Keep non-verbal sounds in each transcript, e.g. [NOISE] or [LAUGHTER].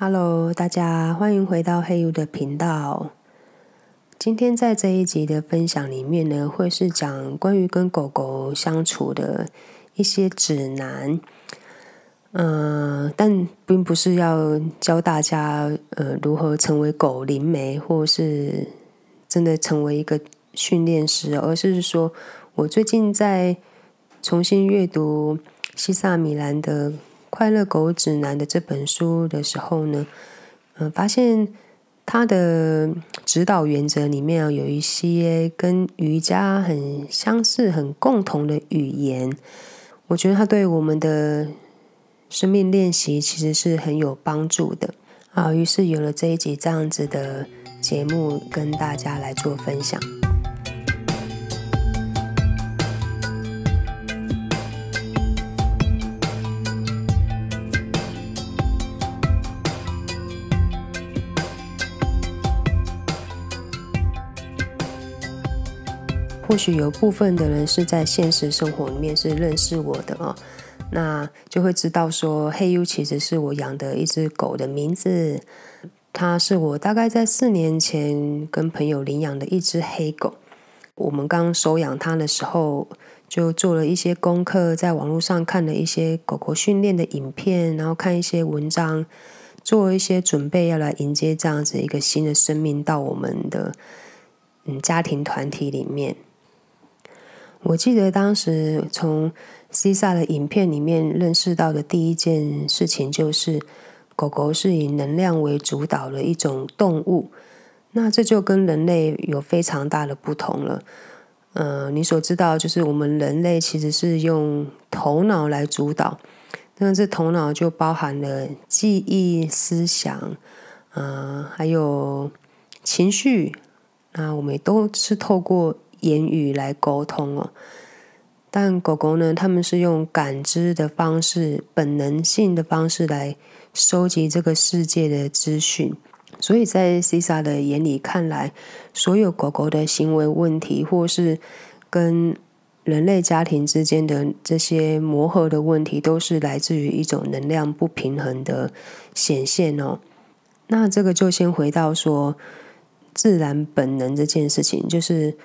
Hello，大家欢迎回到黑 U 的频道。今天在这一集的分享里面呢，会是讲关于跟狗狗相处的一些指南。嗯，但并不是要教大家呃如何成为狗灵媒，或是真的成为一个训练师，而是说我最近在重新阅读西萨米兰的。快乐狗指南的这本书的时候呢，嗯，发现它的指导原则里面啊，有一些跟瑜伽很相似、很共同的语言。我觉得它对我们的生命练习其实是很有帮助的啊。于是有了这一集这样子的节目，跟大家来做分享。或许有部分的人是在现实生活里面是认识我的啊，那就会知道说黑 U 其实是我养的一只狗的名字，它是我大概在四年前跟朋友领养的一只黑狗。我们刚收养它的时候，就做了一些功课，在网络上看了一些狗狗训练的影片，然后看一些文章，做了一些准备，要来迎接这样子一个新的生命到我们的嗯家庭团体里面。我记得当时从西萨的影片里面认识到的第一件事情，就是狗狗是以能量为主导的一种动物。那这就跟人类有非常大的不同了。呃，你所知道就是我们人类其实是用头脑来主导，那这头脑就包含了记忆、思想，呃，还有情绪。那我们都是透过。言语来沟通哦，但狗狗呢？他们是用感知的方式、本能性的方式来收集这个世界的资讯。所以在 c i s a 的眼里看来，所有狗狗的行为问题，或是跟人类家庭之间的这些磨合的问题，都是来自于一种能量不平衡的显现哦。那这个就先回到说自然本能这件事情，就是。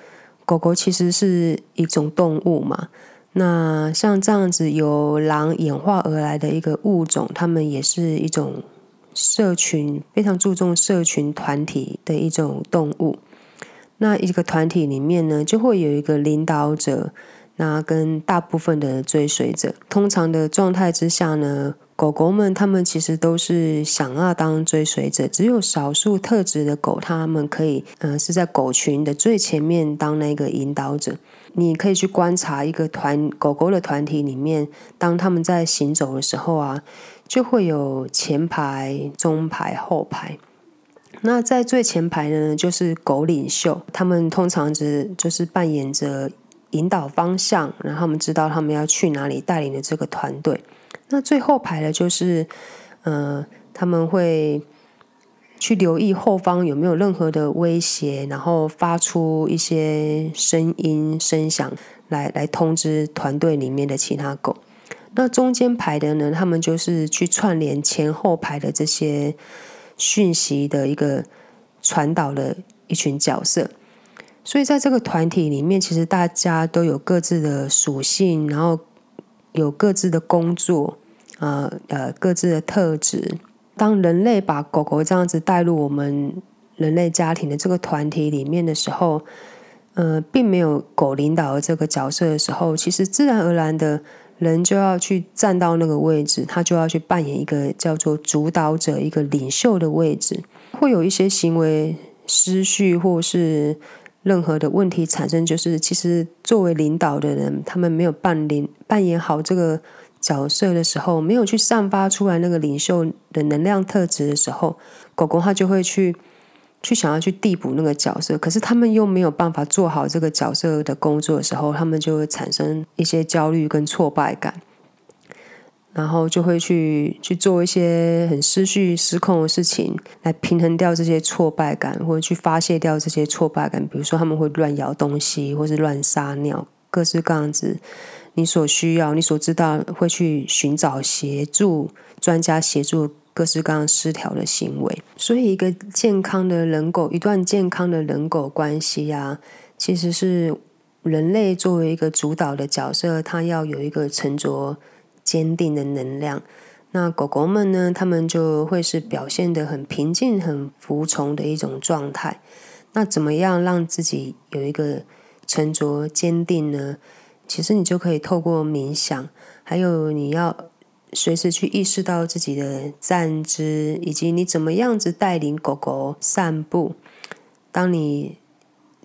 狗狗其实是一种动物嘛，那像这样子由狼演化而来的一个物种，它们也是一种社群非常注重社群团体的一种动物。那一个团体里面呢，就会有一个领导者，那跟大部分的追随者。通常的状态之下呢。狗狗们，它们其实都是想要当追随者，只有少数特质的狗，它们可以，嗯，是在狗群的最前面当那个引导者。你可以去观察一个团狗狗的团体里面，当他们在行走的时候啊，就会有前排、中排、后排。那在最前排的呢，就是狗领袖，他们通常只就是扮演着引导方向，然后他们知道他们要去哪里，带领的这个团队。那最后排的就是，呃，他们会去留意后方有没有任何的威胁，然后发出一些声音声响来来通知团队里面的其他狗。那中间排的呢，他们就是去串联前后排的这些讯息的一个传导的一群角色。所以在这个团体里面，其实大家都有各自的属性，然后。有各自的工作，呃呃，各自的特质。当人类把狗狗这样子带入我们人类家庭的这个团体里面的时候，呃，并没有狗领导的这个角色的时候，其实自然而然的人就要去站到那个位置，他就要去扮演一个叫做主导者、一个领袖的位置，会有一些行为失序或是。任何的问题产生，就是其实作为领导的人，他们没有扮领扮演好这个角色的时候，没有去散发出来那个领袖的能量特质的时候，狗狗它就会去去想要去递补那个角色，可是他们又没有办法做好这个角色的工作的时候，他们就会产生一些焦虑跟挫败感。然后就会去去做一些很失序、失控的事情，来平衡掉这些挫败感，或者去发泄掉这些挫败感。比如说，他们会乱咬东西，或是乱撒尿，各式各样子。你所需要、你所知道，会去寻找协助专家协助各式各样失调的行为。所以，一个健康的人狗，一段健康的人狗关系啊，其实是人类作为一个主导的角色，它要有一个沉着、坚定的能量。那狗狗们呢，它们就会是表现的很平静、很服从的一种状态。那怎么样让自己有一个沉着坚定呢？其实你就可以透过冥想，还有你要随时去意识到自己的站姿，以及你怎么样子带领狗狗散步。当你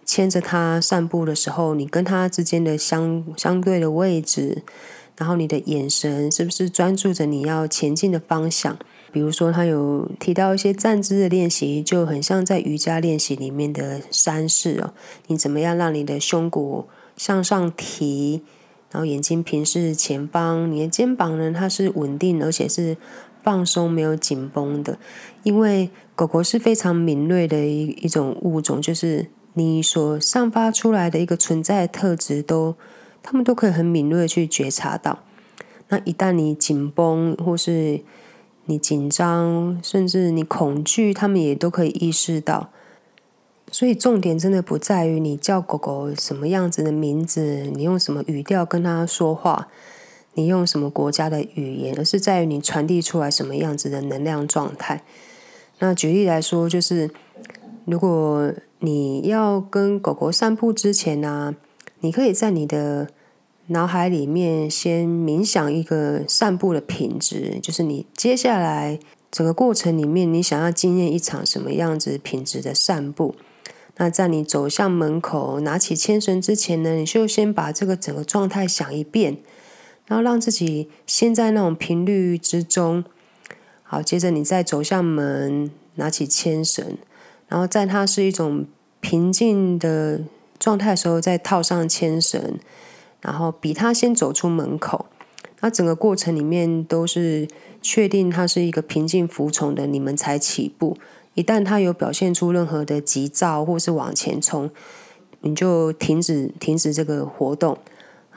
牵着它散步的时候，你跟它之间的相相对的位置，然后你的眼神是不是专注着你要前进的方向？比如说，他有提到一些站姿的练习，就很像在瑜伽练习里面的山式哦。你怎么样让你的胸骨向上提，然后眼睛平视前方，你的肩膀呢，它是稳定而且是放松，没有紧绷的。因为狗狗是非常敏锐的一一种物种，就是你所散发出来的一个存在的特质，都他们都可以很敏锐去觉察到。那一旦你紧绷或是你紧张，甚至你恐惧，他们也都可以意识到。所以重点真的不在于你叫狗狗什么样子的名字，你用什么语调跟它说话，你用什么国家的语言，而是在于你传递出来什么样子的能量状态。那举例来说，就是如果你要跟狗狗散步之前呢，你可以在你的。脑海里面先冥想一个散步的品质，就是你接下来整个过程里面，你想要经验一场什么样子品质的散步。那在你走向门口拿起牵绳之前呢，你就先把这个整个状态想一遍，然后让自己先在那种频率之中。好，接着你再走向门，拿起牵绳，然后在它是一种平静的状态的时候，再套上牵绳。然后比他先走出门口，那整个过程里面都是确定他是一个平静服从的，你们才起步。一旦他有表现出任何的急躁或是往前冲，你就停止停止这个活动。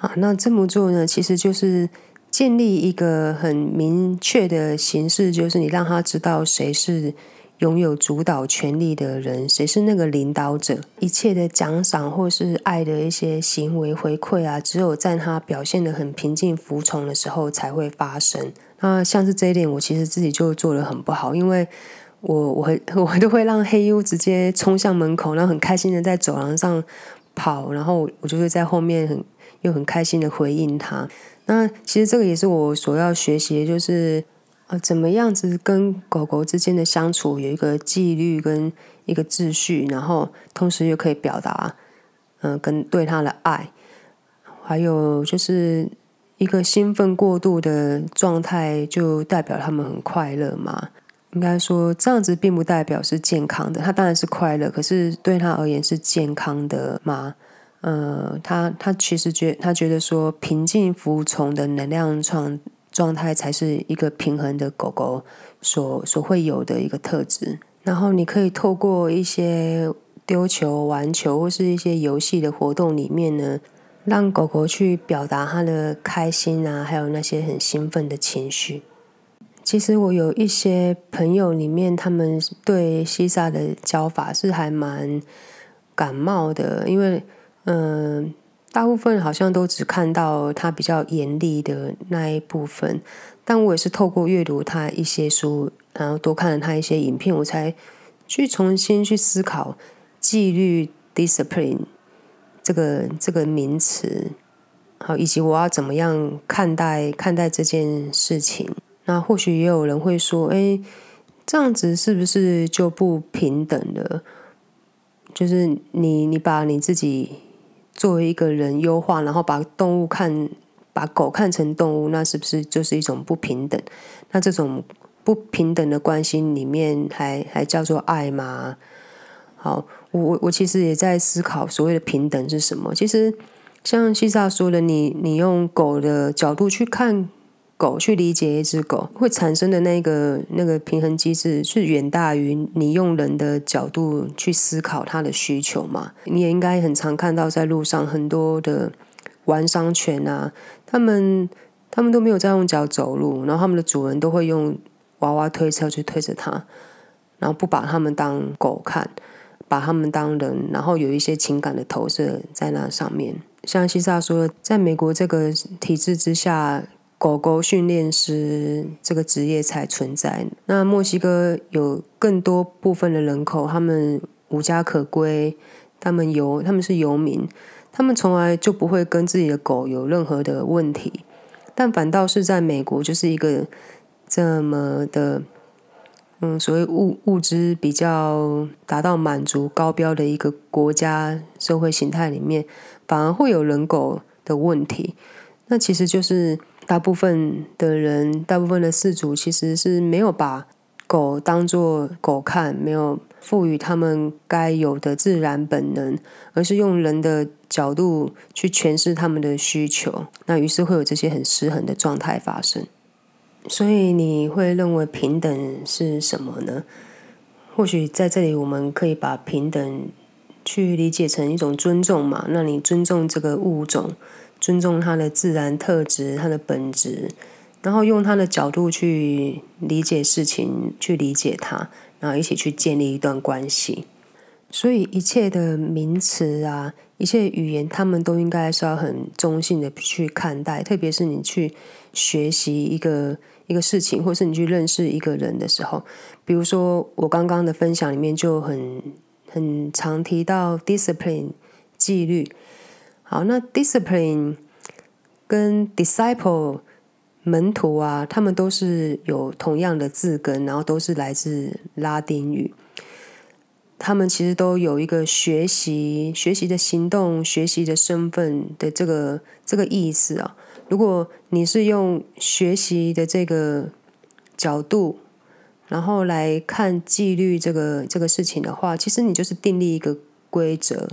啊，那这么做呢，其实就是建立一个很明确的形式，就是你让他知道谁是。拥有主导权力的人，谁是那个领导者？一切的奖赏或是爱的一些行为回馈啊，只有在他表现的很平静服从的时候才会发生。那像是这一点，我其实自己就做的很不好，因为我我 [LAUGHS] 我都会让黑 U 直接冲向门口，然后很开心的在走廊上跑，然后我就会在后面很又很开心的回应他。那其实这个也是我所要学习的，就是。怎么样子跟狗狗之间的相处有一个纪律跟一个秩序，然后同时又可以表达，嗯，跟对它的爱，还有就是一个兴奋过度的状态，就代表他们很快乐嘛？应该说这样子并不代表是健康的，它当然是快乐，可是对他而言是健康的吗？呃，他他其实觉他觉得说平静服从的能量创。状态才是一个平衡的狗狗所所会有的一个特质。然后你可以透过一些丢球、玩球或是一些游戏的活动里面呢，让狗狗去表达它的开心啊，还有那些很兴奋的情绪。其实我有一些朋友里面，他们对西萨的教法是还蛮感冒的，因为嗯。大部分好像都只看到他比较严厉的那一部分，但我也是透过阅读他一些书，然后多看了他一些影片，我才去重新去思考纪律 （discipline） 这个这个名词，好，以及我要怎么样看待看待这件事情。那或许也有人会说：“哎，这样子是不是就不平等了？就是你你把你自己。”作为一个人优化，然后把动物看，把狗看成动物，那是不是就是一种不平等？那这种不平等的关系里面，还还叫做爱吗？好，我我我其实也在思考所谓的平等是什么。其实像西萨说的，你你用狗的角度去看。狗去理解一只狗会产生的那个那个平衡机制，是远大于你用人的角度去思考它的需求嘛？你也应该很常看到，在路上很多的玩商犬啊，他们他们都没有在用脚走路，然后他们的主人都会用娃娃推车去推着它，然后不把他们当狗看，把他们当人，然后有一些情感的投射在那上面。像西萨说，在美国这个体制之下，狗狗训练师这个职业才存在。那墨西哥有更多部分的人口，他们无家可归，他们游他们是游民，他们从来就不会跟自己的狗有任何的问题，但反倒是在美国，就是一个这么的。嗯，所谓物物资比较达到满足高标的一个国家社会形态里面，反而会有人狗的问题。那其实就是大部分的人，大部分的饲主其实是没有把狗当作狗看，没有赋予他们该有的自然本能，而是用人的角度去诠释他们的需求。那于是会有这些很失衡的状态发生。所以你会认为平等是什么呢？或许在这里我们可以把平等去理解成一种尊重嘛？那你尊重这个物种，尊重它的自然特质、它的本质，然后用它的角度去理解事情，去理解它，然后一起去建立一段关系。所以一切的名词啊，一切语言，他们都应该是要很中性的去看待，特别是你去学习一个。一个事情，或是你去认识一个人的时候，比如说我刚刚的分享里面就很很常提到 discipline 纪律。好，那 discipline 跟 disciple 门徒啊，他们都是有同样的字根，然后都是来自拉丁语。他们其实都有一个学习、学习的行动、学习的身份的这个这个意思啊。如果你是用学习的这个角度，然后来看纪律这个这个事情的话，其实你就是订立一个规则，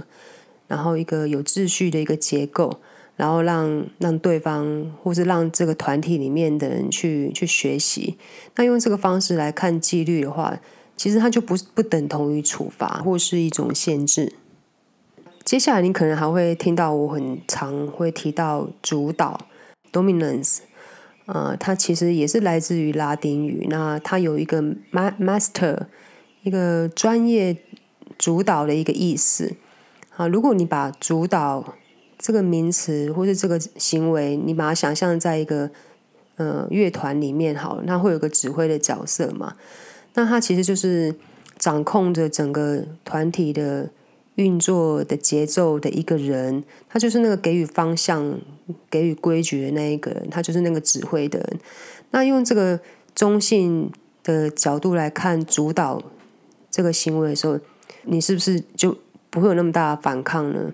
然后一个有秩序的一个结构，然后让让对方或是让这个团体里面的人去去学习。那用这个方式来看纪律的话，其实它就不不等同于处罚或是一种限制。接下来你可能还会听到我很常会提到主导。Dominance，呃，它其实也是来自于拉丁语。那它有一个 master，一个专业主导的一个意思。啊，如果你把主导这个名词或是这个行为，你把它想象在一个呃乐团里面，好，那会有个指挥的角色嘛？那他其实就是掌控着整个团体的。运作的节奏的一个人，他就是那个给予方向、给予规矩的那一个人，他就是那个指挥的人。那用这个中性的角度来看主导这个行为的时候，你是不是就不会有那么大的反抗呢？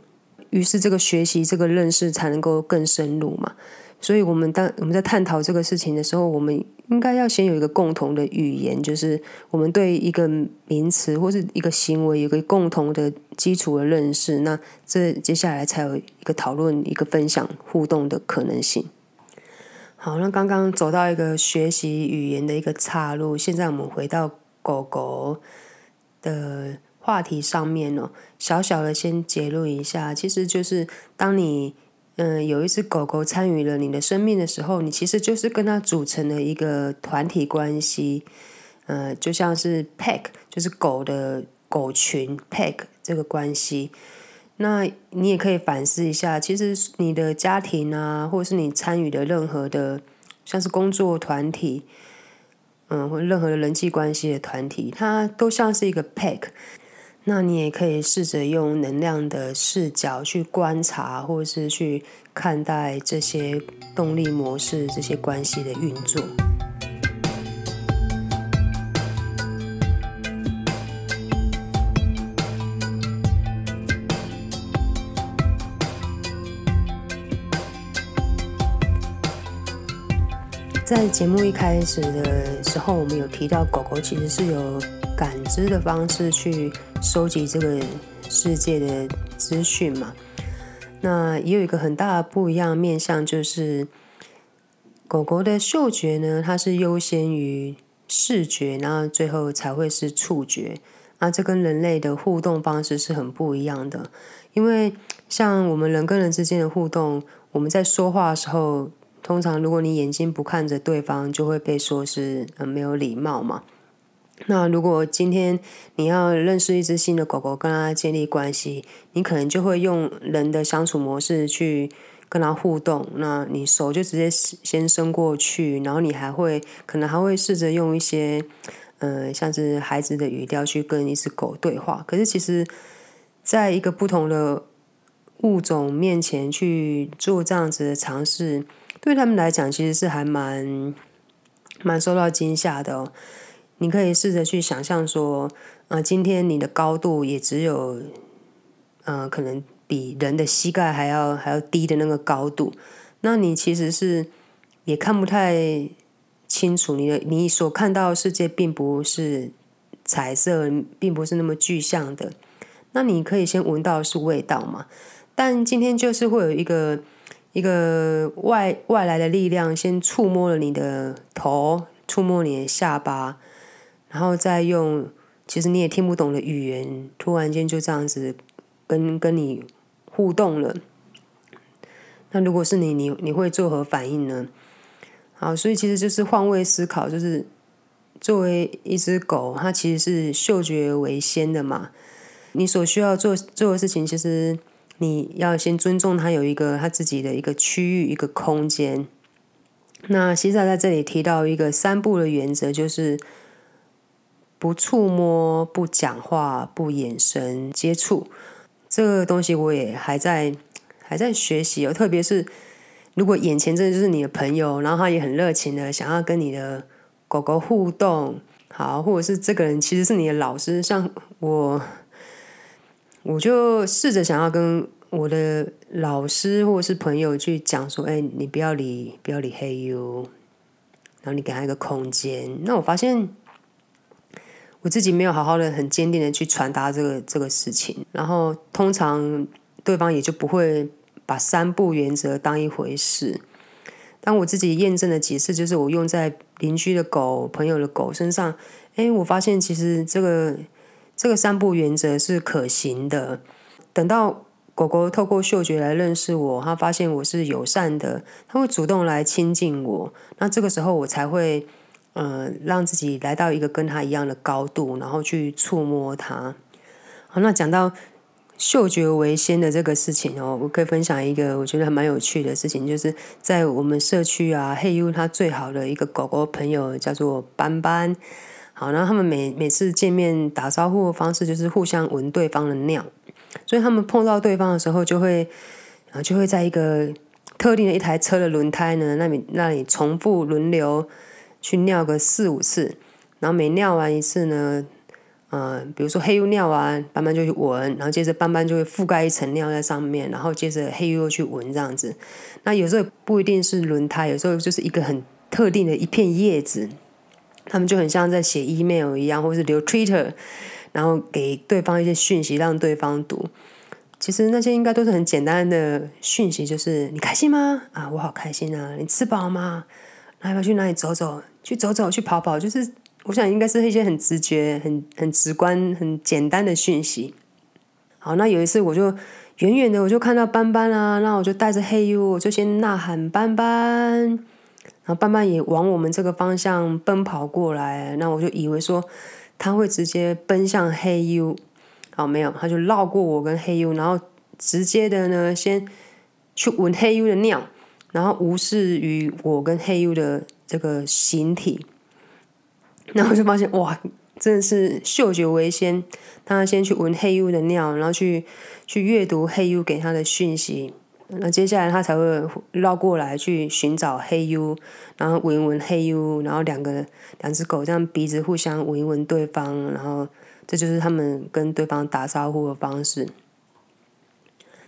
于是这个学习、这个认识才能够更深入嘛。所以，我们当我们在探讨这个事情的时候，我们应该要先有一个共同的语言，就是我们对一个名词或是一个行为有个共同的基础的认识。那这接下来才有一个讨论、一个分享、互动的可能性。好，那刚刚走到一个学习语言的一个岔路，现在我们回到狗狗的话题上面哦，小小的先结论一下，其实就是当你。嗯，有一只狗狗参与了你的生命的时候，你其实就是跟它组成了一个团体关系。呃，就像是 pack，就是狗的狗群 pack 这个关系。那你也可以反思一下，其实你的家庭啊，或者是你参与的任何的，像是工作团体，嗯，或任何的人际关系的团体，它都像是一个 pack。那你也可以试着用能量的视角去观察，或是去看待这些动力模式、这些关系的运作。在节目一开始的时候，我们有提到狗狗其实是有感知的方式去。收集这个世界的资讯嘛，那也有一个很大的不一样面向，就是狗狗的嗅觉呢，它是优先于视觉，然后最后才会是触觉。啊，这跟人类的互动方式是很不一样的。因为像我们人跟人之间的互动，我们在说话的时候，通常如果你眼睛不看着对方，就会被说是呃没有礼貌嘛。那如果今天你要认识一只新的狗狗，跟它建立关系，你可能就会用人的相处模式去跟它互动。那你手就直接先伸过去，然后你还会可能还会试着用一些呃像是孩子的语调去跟一只狗对话。可是其实，在一个不同的物种面前去做这样子的尝试，对他们来讲其实是还蛮蛮受到惊吓的哦。你可以试着去想象说，呃，今天你的高度也只有，呃，可能比人的膝盖还要还要低的那个高度，那你其实是也看不太清楚你的你所看到的世界并不是彩色，并不是那么具象的。那你可以先闻到是味道嘛？但今天就是会有一个一个外外来的力量先触摸了你的头，触摸你的下巴。然后再用其实你也听不懂的语言，突然间就这样子跟跟你互动了。那如果是你，你你会作何反应呢？好，所以其实就是换位思考，就是作为一只狗，它其实是嗅觉为先的嘛。你所需要做做的事情，其实你要先尊重它有一个它自己的一个区域、一个空间。那西萨在这里提到一个三步的原则，就是。不触摸、不讲话、不眼神接触，这个东西我也还在还在学习哦。特别是如果眼前真的就是你的朋友，然后他也很热情的想要跟你的狗狗互动，好，或者是这个人其实是你的老师，像我，我就试着想要跟我的老师或者是朋友去讲说：“哎，你不要理，不要理黑 U，然后你给他一个空间。”那我发现。我自己没有好好的、很坚定的去传达这个这个事情，然后通常对方也就不会把三不原则当一回事。当我自己验证了几次，就是我用在邻居的狗、朋友的狗身上，哎，我发现其实这个这个三不原则是可行的。等到狗狗透过嗅觉来认识我，它发现我是友善的，它会主动来亲近我，那这个时候我才会。嗯，让自己来到一个跟他一样的高度，然后去触摸它。好，那讲到嗅觉为先的这个事情哦，我可以分享一个我觉得还蛮有趣的事情，就是在我们社区啊，黑 U 他最好的一个狗狗朋友叫做斑斑。好，然后他们每每次见面打招呼的方式就是互相闻对方的尿，所以他们碰到对方的时候，就会啊就会在一个特定的一台车的轮胎呢那里那里重复轮流。去尿个四五次，然后每尿完一次呢，呃，比如说黑 U 尿完，斑斑就去闻，然后接着斑斑就会覆盖一层尿在上面，然后接着黑 U 又去闻这样子。那有时候不一定是轮胎，有时候就是一个很特定的一片叶子，他们就很像在写 email 一样，或是留 Twitter，然后给对方一些讯息让对方读。其实那些应该都是很简单的讯息，就是你开心吗？啊，我好开心啊！你吃饱吗？要不要去哪里走走？去走走，去跑跑，就是我想应该是一些很直觉、很很直观、很简单的讯息。好，那有一次我就远远的我就看到斑斑啊，那我就带着黑 U，我就先呐喊斑斑，然后斑斑也往我们这个方向奔跑过来，那我就以为说他会直接奔向黑 U，好没有，他就绕过我跟黑 U，然后直接的呢先去闻黑 U 的尿，然后无视于我跟黑 U 的。这个形体，然后就发现哇，真的是嗅觉为先。他先去闻黑 U 的尿，然后去去阅读黑 U 给他的讯息。那接下来他才会绕过来去寻找黑 U，然后闻一闻黑 U，然后两个两只狗这样鼻子互相闻一闻对方，然后这就是他们跟对方打招呼的方式。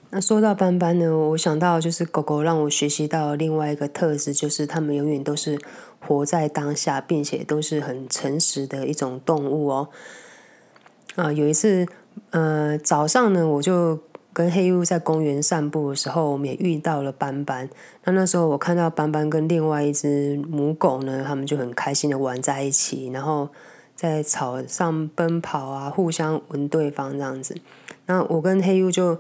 那说到斑斑呢，我想到就是狗狗让我学习到另外一个特质，就是它们永远都是活在当下，并且都是很诚实的一种动物哦。啊，有一次，呃，早上呢，我就跟黑 U 在公园散步的时候，我们也遇到了斑斑。那那时候我看到斑斑跟另外一只母狗呢，他们就很开心的玩在一起，然后在草上奔跑啊，互相闻对方这样子。那我跟黑 U 就。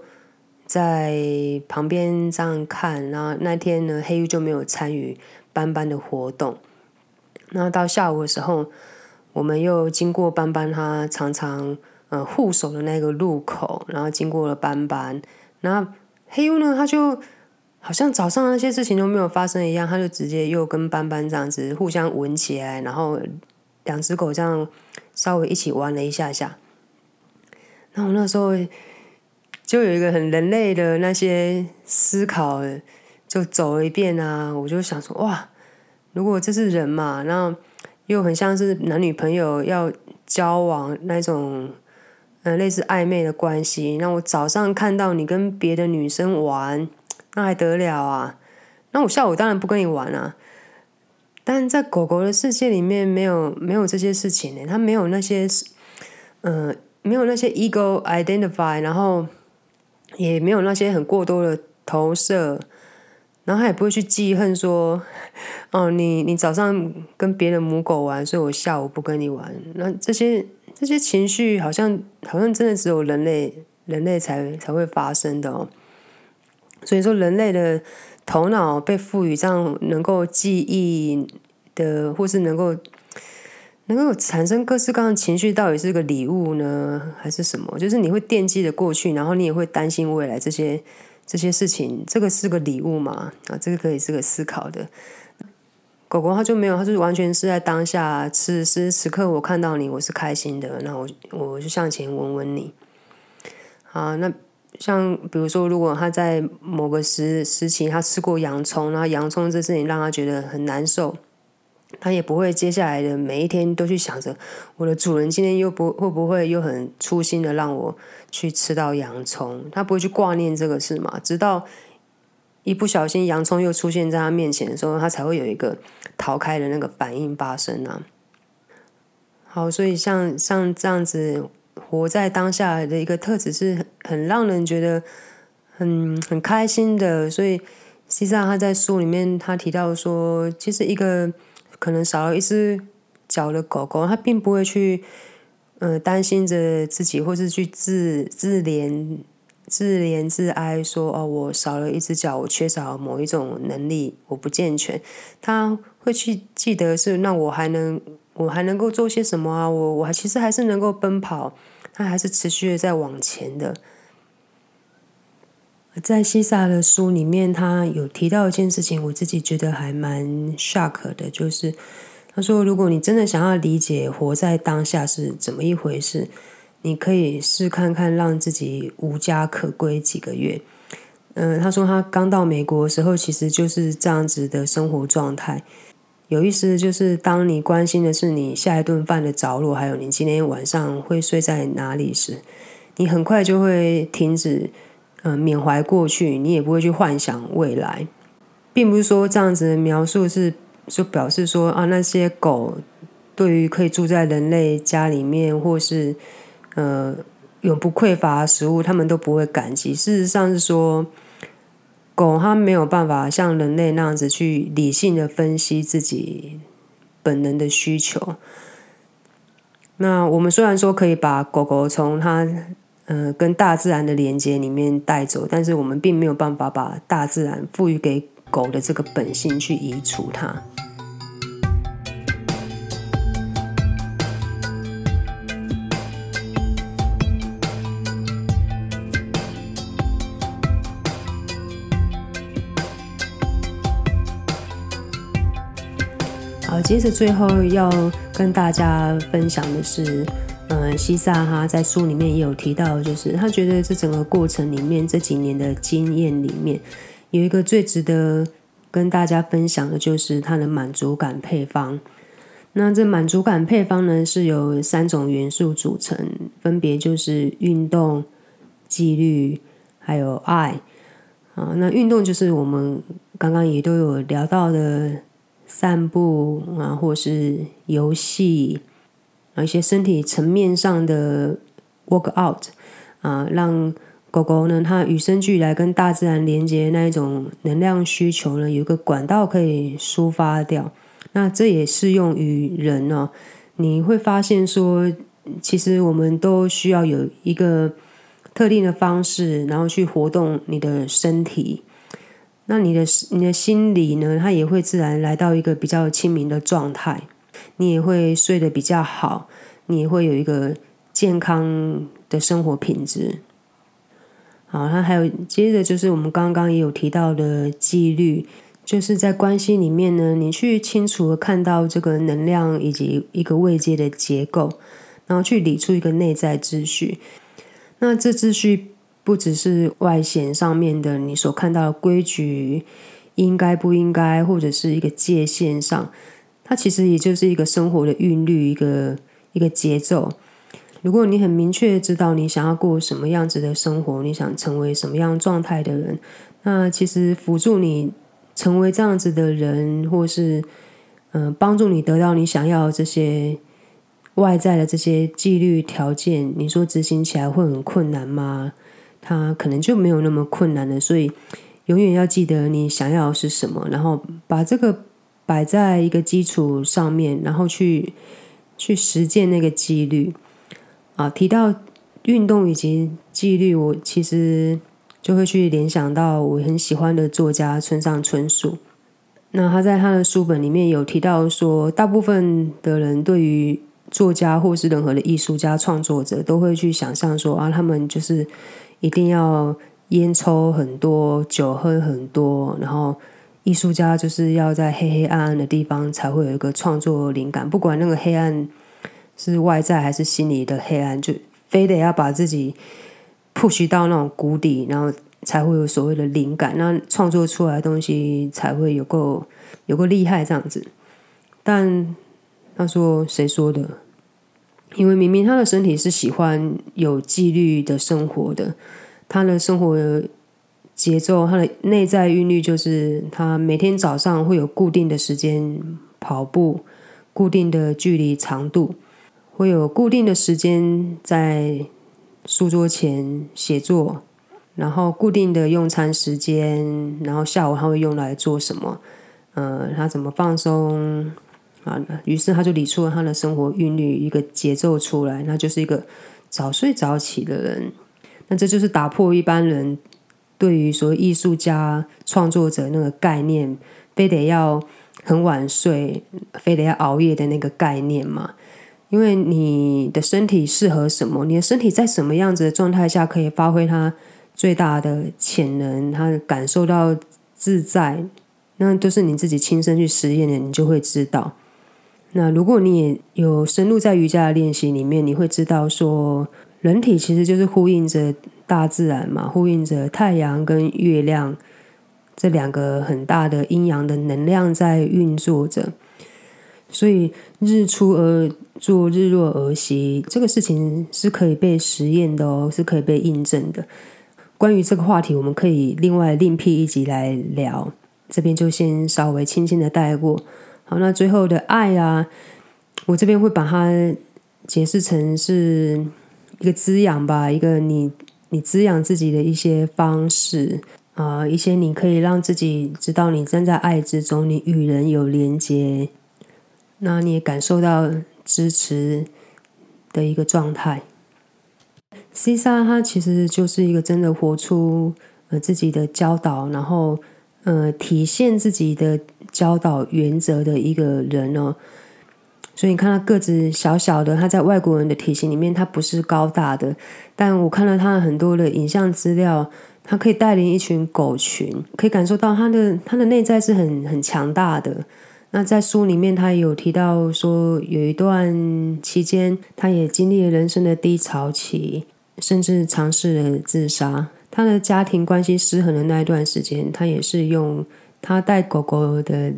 在旁边这样看。然后那天呢，黑 U 就没有参与斑斑的活动。那到下午的时候，我们又经过斑斑他常常呃护守的那个路口，然后经过了斑斑，然后黑 U 呢，他就好像早上那些事情都没有发生一样，他就直接又跟斑斑这样子互相吻起来，然后两只狗这样稍微一起玩了一下下。那我那时候就有一个很人类的那些思考，就走了一遍啊，我就想说哇。如果这是人嘛，然后又很像是男女朋友要交往那种，呃，类似暧昧的关系。那我早上看到你跟别的女生玩，那还得了啊？那我下午当然不跟你玩啊。但在狗狗的世界里面，没有没有这些事情呢。它没有那些，呃，没有那些 ego identify，然后也没有那些很过多的投射。然后他也不会去记恨说，[LAUGHS] 哦，你你早上跟别的母狗玩，所以我下午不跟你玩。那这些这些情绪，好像好像真的只有人类人类才才会发生的哦。所以说，人类的头脑被赋予这样能够记忆的，或是能够能够产生各式各样的情绪，到底是个礼物呢，还是什么？就是你会惦记的过去，然后你也会担心未来这些。这些事情，这个是个礼物嘛？啊，这个可以是个思考的。狗狗它就没有，它就完全是在当下，此时此刻我看到你，我是开心的，那我我就向前闻闻你。啊，那像比如说，如果他在某个时时期他吃过洋葱，然后洋葱这事情让他觉得很难受。他也不会接下来的每一天都去想着我的主人今天又不会不会又很粗心的让我去吃到洋葱，他不会去挂念这个事嘛？直到一不小心洋葱又出现在他面前的时候，他才会有一个逃开的那个反应发生啊。好，所以像像这样子活在当下的一个特质是很很让人觉得很很开心的。所以实际上他在书里面他提到说，其实一个。可能少了一只脚的狗狗，它并不会去，呃，担心着自己，或是去自自怜、自怜自哀，说哦，我少了一只脚，我缺少某一种能力，我不健全。它会去记得是，那我还能，我还能够做些什么啊？我我还其实还是能够奔跑，它还是持续的在往前的。在西萨的书里面，他有提到一件事情，我自己觉得还蛮 shock 的，就是他说，如果你真的想要理解活在当下是怎么一回事，你可以试看看让自己无家可归几个月。嗯，他说他刚到美国的时候，其实就是这样子的生活状态。有意思的就是，当你关心的是你下一顿饭的着落，还有你今天晚上会睡在哪里时，你很快就会停止。嗯，缅怀过去，你也不会去幻想未来，并不是说这样子的描述是就表示说啊，那些狗对于可以住在人类家里面，或是呃永不匮乏食物，他们都不会感激。事实上是说，狗它没有办法像人类那样子去理性的分析自己本能的需求。那我们虽然说可以把狗狗从它。呃，跟大自然的连接里面带走，但是我们并没有办法把大自然赋予给狗的这个本性去移除它。好，接着最后要跟大家分享的是。嗯，西萨哈在书里面也有提到，就是他觉得这整个过程里面这几年的经验里面，有一个最值得跟大家分享的，就是他的满足感配方。那这满足感配方呢，是由三种元素组成，分别就是运动、纪律，还有爱。啊，那运动就是我们刚刚也都有聊到的散步啊，或是游戏。一些身体层面上的 work out 啊，让狗狗呢，它与生俱来跟大自然连接那一种能量需求呢，有一个管道可以抒发掉。那这也适用于人呢。你会发现说，其实我们都需要有一个特定的方式，然后去活动你的身体。那你的你的心理呢，它也会自然来到一个比较清明的状态，你也会睡得比较好，你也会有一个健康的生活品质。好，那还有接着就是我们刚刚也有提到的纪律，就是在关系里面呢，你去清楚的看到这个能量以及一个位阶的结构，然后去理出一个内在秩序。那这秩序。不只是外显上面的你所看到的规矩，应该不应该，或者是一个界限上，它其实也就是一个生活的韵律，一个一个节奏。如果你很明确知道你想要过什么样子的生活，你想成为什么样状态的人，那其实辅助你成为这样子的人，或是嗯帮助你得到你想要这些外在的这些纪律条件，你说执行起来会很困难吗？它可能就没有那么困难了，所以永远要记得你想要是什么，然后把这个摆在一个基础上面，然后去去实践那个纪律啊。提到运动以及纪律，我其实就会去联想到我很喜欢的作家村上春树。那他在他的书本里面有提到说，大部分的人对于作家或是任何的艺术家创作者，都会去想象说啊，他们就是。一定要烟抽很多，酒喝很多，然后艺术家就是要在黑黑暗暗的地方才会有一个创作灵感，不管那个黑暗是外在还是心里的黑暗，就非得要把自己 push 到那种谷底，然后才会有所谓的灵感，那创作出来的东西才会有够有够厉害这样子。但他说谁说的？因为明明他的身体是喜欢有纪律的生活的，他的生活节奏，他的内在韵律就是他每天早上会有固定的时间跑步，固定的距离长度，会有固定的时间在书桌前写作，然后固定的用餐时间，然后下午他会用来做什么？呃，他怎么放松？啊，于是他就理出了他的生活韵律一个节奏出来，那就是一个早睡早起的人。那这就是打破一般人对于说艺术家创作者那个概念，非得要很晚睡，非得要熬夜的那个概念嘛。因为你的身体适合什么，你的身体在什么样子的状态下可以发挥它最大的潜能，它感受到自在，那都是你自己亲身去实验的，你就会知道。那如果你也有深入在瑜伽的练习里面，你会知道说，人体其实就是呼应着大自然嘛，呼应着太阳跟月亮这两个很大的阴阳的能量在运作着。所以日出而作，日落而息，这个事情是可以被实验的哦，是可以被印证的。关于这个话题，我们可以另外另辟一集来聊，这边就先稍微轻轻的带过。好，那最后的爱啊，我这边会把它解释成是一个滋养吧，一个你你滋养自己的一些方式啊，一些你可以让自己知道你站在爱之中，你与人有连接，那你也感受到支持的一个状态。C 莎他其实就是一个真的活出呃自己的教导，然后呃体现自己的。教导原则的一个人哦，所以你看他个子小小的，他在外国人的体型里面，他不是高大的。但我看了他很多的影像资料，他可以带领一群狗群，可以感受到他的他的内在是很很强大的。那在书里面，他也有提到说，有一段期间，他也经历了人生的低潮期，甚至尝试了自杀。他的家庭关系失衡的那一段时间，他也是用。他带狗狗的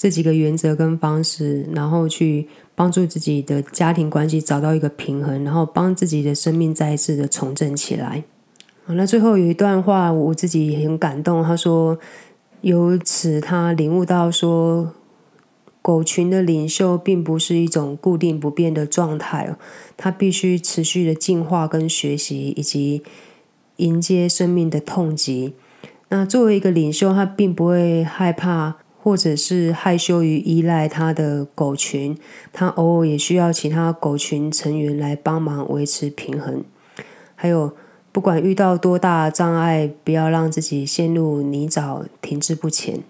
这几个原则跟方式，然后去帮助自己的家庭关系找到一个平衡，然后帮自己的生命再一次的重振起来。好，那最后有一段话，我自己也很感动。他说：“由此，他领悟到说，狗群的领袖并不是一种固定不变的状态，他必须持续的进化跟学习，以及迎接生命的痛疾。”那作为一个领袖，他并不会害怕，或者是害羞于依赖他的狗群。他偶尔也需要其他狗群成员来帮忙维持平衡。还有，不管遇到多大障碍，不要让自己陷入泥沼，停滞不前。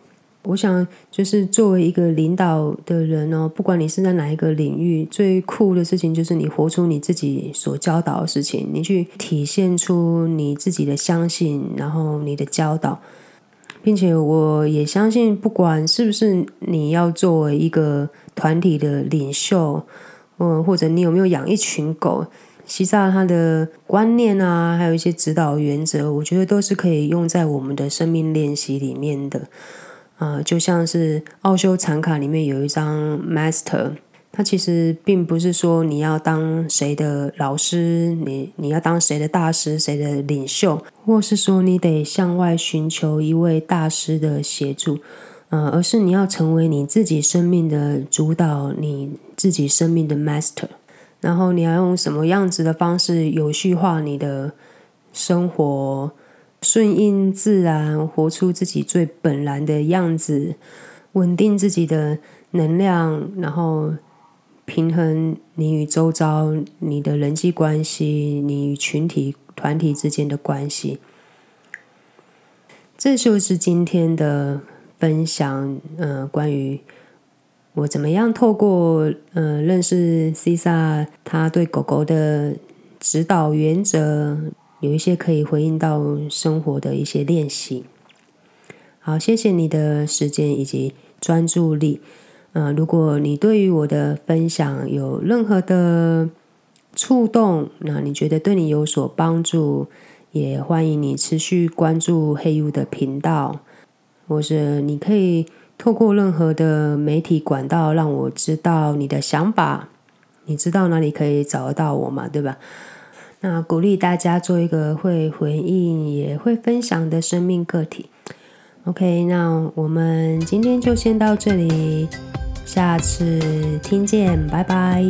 我想，就是作为一个领导的人哦，不管你是在哪一个领域，最酷的事情就是你活出你自己所教导的事情，你去体现出你自己的相信，然后你的教导，并且我也相信，不管是不是你要作为一个团体的领袖，嗯，或者你有没有养一群狗，西萨他的观念啊，还有一些指导原则，我觉得都是可以用在我们的生命练习里面的。呃，就像是奥修禅卡里面有一张 Master，它其实并不是说你要当谁的老师，你你要当谁的大师，谁的领袖，或是说你得向外寻求一位大师的协助，呃，而是你要成为你自己生命的主导，你自己生命的 Master，然后你要用什么样子的方式有序化你的生活。顺应自然，活出自己最本来的样子，稳定自己的能量，然后平衡你与周遭、你的人际关系、你与群体、团体之间的关系。这就是今天的分享。呃，关于我怎么样透过呃认识 C 萨，他对狗狗的指导原则。有一些可以回应到生活的一些练习。好，谢谢你的时间以及专注力。呃，如果你对于我的分享有任何的触动，那你觉得对你有所帮助，也欢迎你持续关注黑 U 的频道，或是你可以透过任何的媒体管道让我知道你的想法。你知道哪里可以找得到我嘛？对吧？那鼓励大家做一个会回应也会分享的生命个体。OK，那我们今天就先到这里，下次听见，拜拜。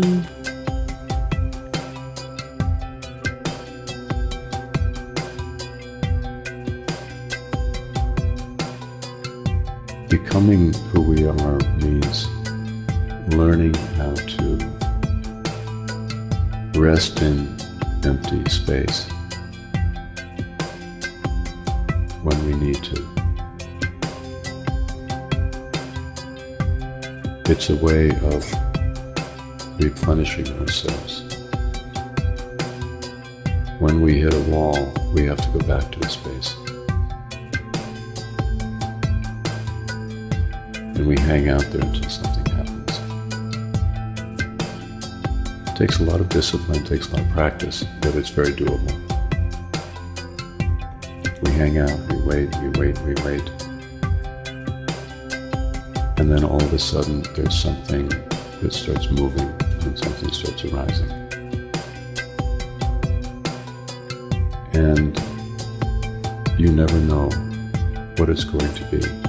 Becoming who we are means learning how to rest in. empty space when we need to. It's a way of replenishing ourselves. When we hit a wall, we have to go back to a space. And we hang out there until something happens. It takes a lot of discipline, takes a lot of practice, but it's very doable. We hang out, we wait, we wait, we wait. And then all of a sudden, there's something that starts moving and something starts arising. And you never know what it's going to be.